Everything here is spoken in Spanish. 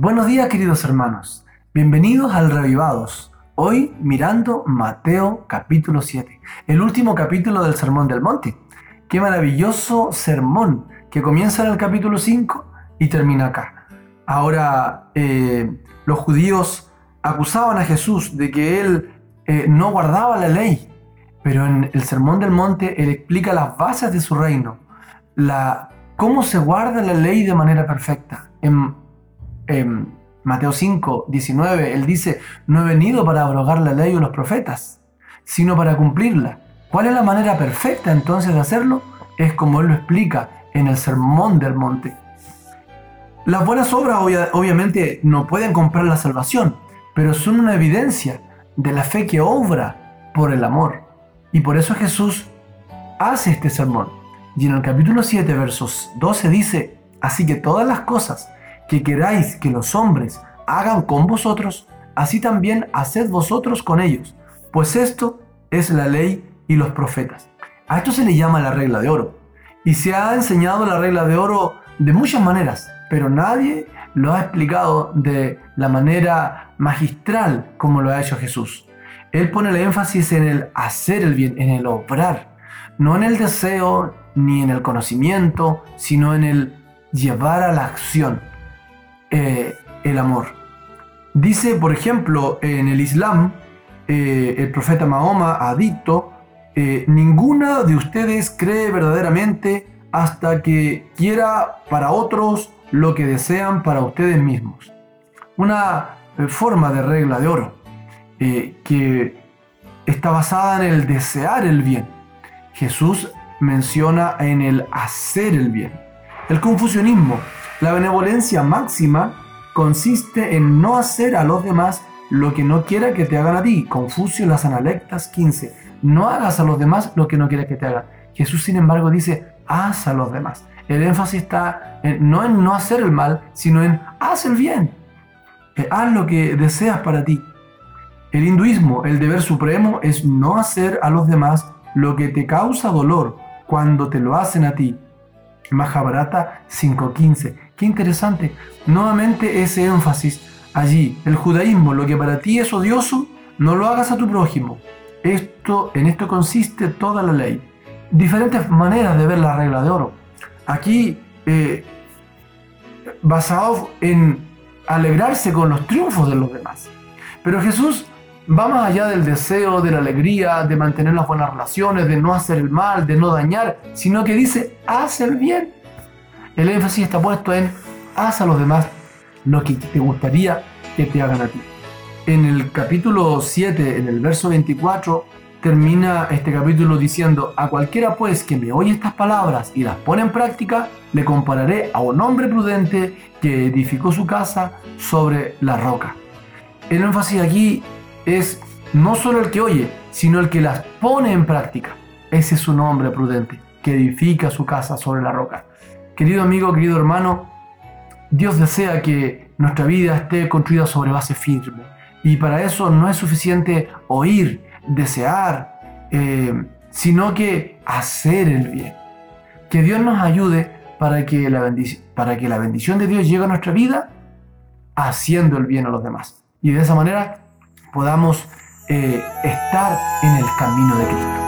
Buenos días queridos hermanos, bienvenidos al Revivados. Hoy mirando Mateo capítulo 7, el último capítulo del Sermón del Monte. Qué maravilloso sermón que comienza en el capítulo 5 y termina acá. Ahora eh, los judíos acusaban a Jesús de que él eh, no guardaba la ley, pero en el Sermón del Monte él explica las bases de su reino, la, cómo se guarda la ley de manera perfecta. En Mateo 5, 19, él dice, no he venido para abrogar la ley o los profetas, sino para cumplirla. ¿Cuál es la manera perfecta entonces de hacerlo? Es como él lo explica en el Sermón del Monte. Las buenas obras obviamente no pueden comprar la salvación, pero son una evidencia de la fe que obra por el amor. Y por eso Jesús hace este sermón. Y en el capítulo 7, versos 12 dice, así que todas las cosas que queráis que los hombres hagan con vosotros, así también haced vosotros con ellos, pues esto es la ley y los profetas. A esto se le llama la regla de oro. Y se ha enseñado la regla de oro de muchas maneras, pero nadie lo ha explicado de la manera magistral como lo ha hecho Jesús. Él pone el énfasis en el hacer el bien, en el obrar, no en el deseo ni en el conocimiento, sino en el llevar a la acción. Eh, el amor. Dice, por ejemplo, en el Islam, eh, el profeta Mahoma ha dicho, eh, ninguna de ustedes cree verdaderamente hasta que quiera para otros lo que desean para ustedes mismos. Una forma de regla de oro que está basada en el desear el bien. Jesús menciona en el hacer el bien. El confusionismo la benevolencia máxima consiste en no hacer a los demás lo que no quiera que te hagan a ti. Confucio las Analectas 15. No hagas a los demás lo que no quieras que te hagan. Jesús, sin embargo, dice, haz a los demás. El énfasis está no en no hacer el mal, sino en haz el bien. Eh, haz lo que deseas para ti. El hinduismo, el deber supremo es no hacer a los demás lo que te causa dolor cuando te lo hacen a ti. Mahabharata 5.15. Qué interesante. Nuevamente ese énfasis allí. El judaísmo, lo que para ti es odioso, no lo hagas a tu prójimo. Esto, en esto consiste toda la ley. Diferentes maneras de ver la regla de oro. Aquí, eh, basado en alegrarse con los triunfos de los demás. Pero Jesús va más allá del deseo, de la alegría, de mantener las buenas relaciones, de no hacer el mal, de no dañar, sino que dice, haz el bien. El énfasis está puesto en haz a los demás lo que te gustaría que te hagan a ti. En el capítulo 7, en el verso 24, termina este capítulo diciendo, a cualquiera pues que me oye estas palabras y las pone en práctica, le compararé a un hombre prudente que edificó su casa sobre la roca. El énfasis aquí es no solo el que oye, sino el que las pone en práctica. Ese es un hombre prudente que edifica su casa sobre la roca. Querido amigo, querido hermano, Dios desea que nuestra vida esté construida sobre base firme. Y para eso no es suficiente oír, desear, eh, sino que hacer el bien. Que Dios nos ayude para que, la bendición de Dios llegue a nuestra vida haciendo el bien a los demás. Y de esa manera podamos eh, estar en el camino de Cristo.